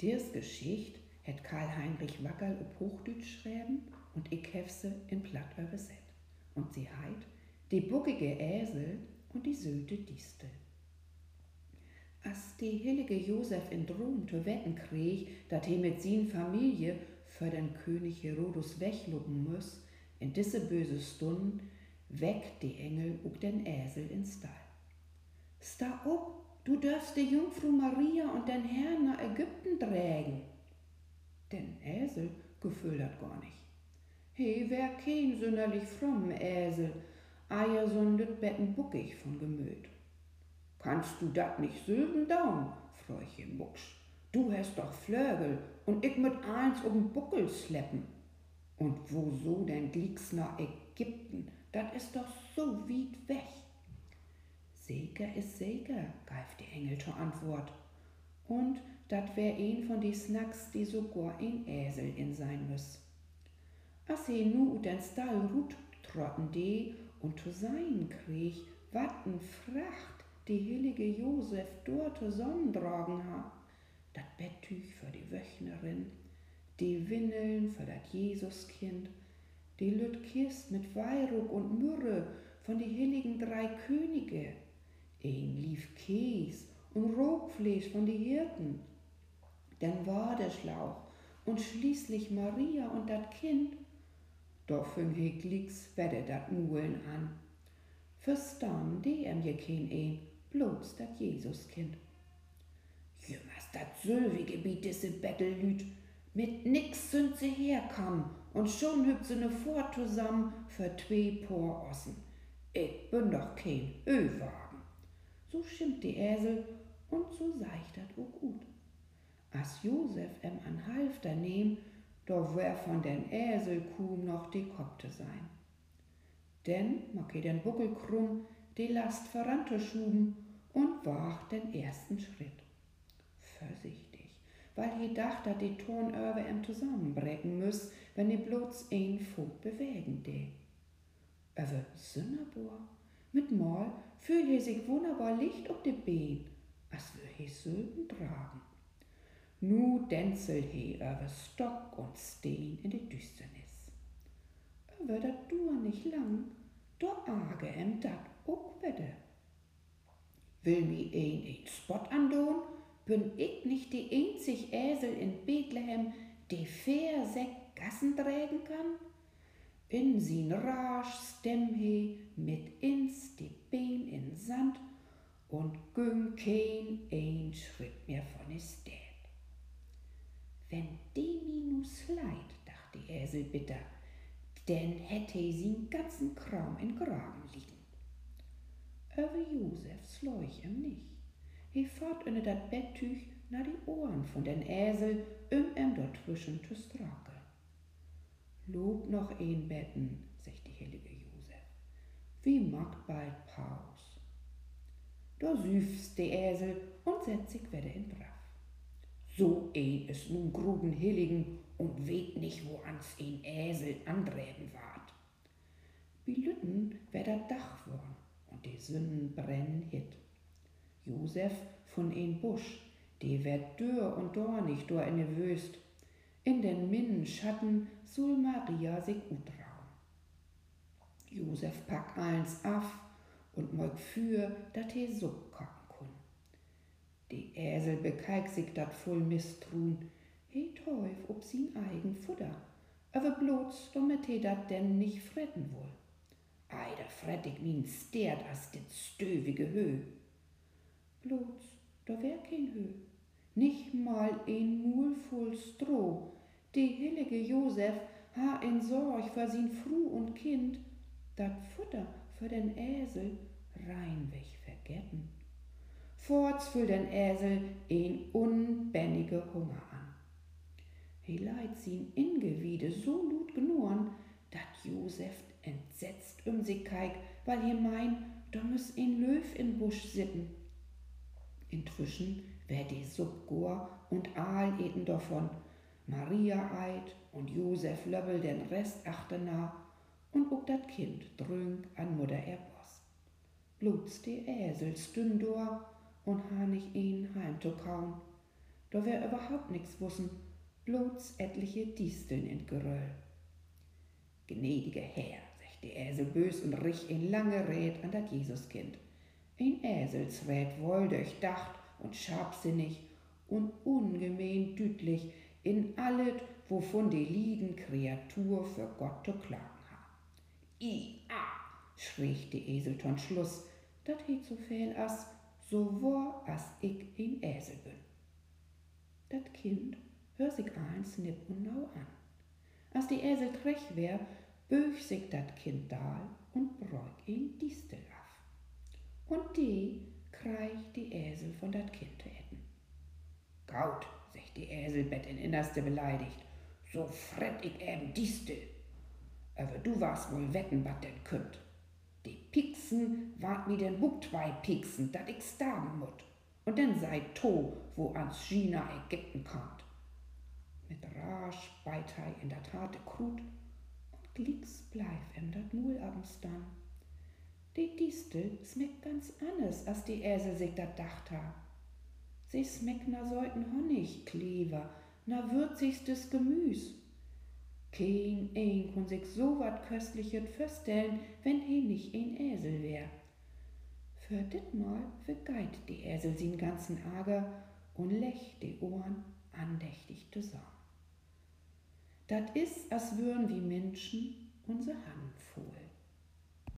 Dies Geschicht het Karl-Heinrich Wackerl op Hochdeutsch schreiben und ich hef sie in Platt übersetzt. Und sie heit Die buckige Äsel und die söte Distel. Als die heilige Josef in Rom zu wetten krieg, dat he mit sin Familie für den König Herodus wegluppen muss, in diese böse Stund weckt die Engel und den Äsel ins Stall. Sta up, du darfst die Jungfrau Maria und den Herrn nach Ägypten trägen. Den Äsel gefühlt dat gar nicht. He wär kein sonderlich fromm Äsel, eier so'n Lütbetten buckig von Gemüt. Kannst du dat nicht sülben down, Fräuchen Mucksch? Du hast doch Flögel und ich mit eins um Buckel schleppen. Und wo so denn glieks nach Ägypten? Dat is doch so weit weg. Seger is Seger, geif die Engel zur Antwort. Und dat wär ein von die Snacks, die sogar ein Äsel in sein müss. As he nu den Stall rut trotten de und zu sein krieg, watten Fracht die heilige Josef dort zusammendragen ha. Dat Betttüch für die Wöchnerin, die Windeln für dat Jesuskind, die Lütkist mit Weihrauch und Myrrhe von die heiligen drei Könige, ein lief Käs und Rogfleisch von die Hirten, dann Wadeschlauch und schließlich Maria und dat Kind, doch fing he glicks wette dat Mulen an. Verstaan die em je kein ein, bloß dat Jesuskind. Jümmers dat Sylvi-Gebiet diese Bettellüt, mit nix sind sie herkommen und schon hübt sie ne Fort zusammen für zwei Por Ossen. Ich bin doch kein Ölwagen. So schimmt die Äsel und so seicht dat auch gut. As Josef em an Halfter nehm, doch wär von den Äselkuh noch die Kopte sein. Denn mag den Buckel krumm, die Last voranzuschuben und wag den ersten Schritt. Vorsichtig, weil he dacht, dat die Turnörbe em zusammenbrechen müss, wenn die bloß ein Fuß bewegen de. Aber Sünnerbor, mit Mal fühl he sich wunderbar licht ob de Bein, as wür he Sülben tragen. Nu denzel he über Stock und Steen in die Düsternis. Aber dat dur nicht lang, do arge em dat ook wedde. Will mi een een Spot andoen, bin ich nicht die einzig Äsel in Bethlehem, die fair sech Gassen trägen kann? In sin rasch stemm he mit ins die Bein in Sand und kein ein Schritt mehr von is Dad. Wenn die minus leid, dachte Äsel bitter, denn hätte sin ganzen Kram in Graben liegen. Aber Josef sleuch ihm nicht. He fahrt unter dat Betttüch nach die Ohren von den Äsel, um em dort zwischen zu strakeln. Lob noch ein Betten, sagt die heilige Josef. Wie macht bald Paus? Da süfst die Äsel und setzt sich wieder in Braff. So ein is nun gruben Hilligen und weht nicht, wo ans ein Äsel andrehen ward. Wie Lütten wär dat Dach worn und die Sünden brennen hit. Josef von ein Busch, die werd dürr und dornig dor in de Wüst. In den minnen Schatten soll Maria sich utrauen. Josef pack eins af und moik für, dat he Supp kochen kun. Die Äsel bekaik sich dat voll Misstrun, he teuf ob sin eigen Futter, aber bloß damit he dat denn nicht fretten wohl. Ei, da fret ich min stert as dit stövige Höh. Bloß, da wär kein Höh, nicht mal ein Mul voll Stroh. Die heilige Josef ha in Sorg für sin Fru und Kind, dat Futter für den Äsel reinweg vergessen. Forts für den Äsel ein unbändige Hunger an. He leid sin Ingewiede so lut genurren, dat Josef entsetzt um sich keik, weil he mein, da müß ein Löw in Busch sitten. Inzwischen wär die Subgor und Aal eten davon, Maria eit und Josef löbbel den Rest achtena und ook dat Kind drünk an Mutter Erboss. Bluts die Äsel stündor und ha nicht ihn heim zu kauen. da wär überhaupt nix wussen, bloß etliche Disteln in Geröll. Gnädige Herr, sagt der Esel bös und rich in lange Rät an dat Jesuskind. Ein Eselsrät wohl durchdacht und scharfsinnig und ungemein düdlich in allet, wovon die lieben Kreatur für Gott zu klagen I, ah, schrie die Eselton Schluss, dat he so viel as, so wahr as ich ein Esel bin. Dat Kind hör sich eins nipp und nau an. Als die Esel trech wär, böch sich dat Kind dahl und bräug ihn Distel af. Und die kreich die Esel von dat Kind zu etten. Gaut, sagt die Eselbett in Innerste beleidigt, so fret ich eben Distel. Aber du warst wohl wetten, wat denn kümmt. Die Pixen wart mi den Bug zwei Pixen, dat ich starben mut. Und dann sei to, wo ans China Ägypten kommt. Mit rasch beitei in dat harte Krut und glicks bleif em dat Mul abends dann. Die Distel smeckt ganz anders, als die Äsel sich dat dacht ha. Sie smeckt na sollten Honig, Kleber, na würzigstes Gemüs. Kein ein kon sich so wat köstlichet vorstellen, wenn he nicht ein Äsel wär. Für ditmal vergeit die Äsel sin ganzen Ager und lech die Ohren andächtig zusammen. Dat is, as würden wie Menschen unser Hand fohlen.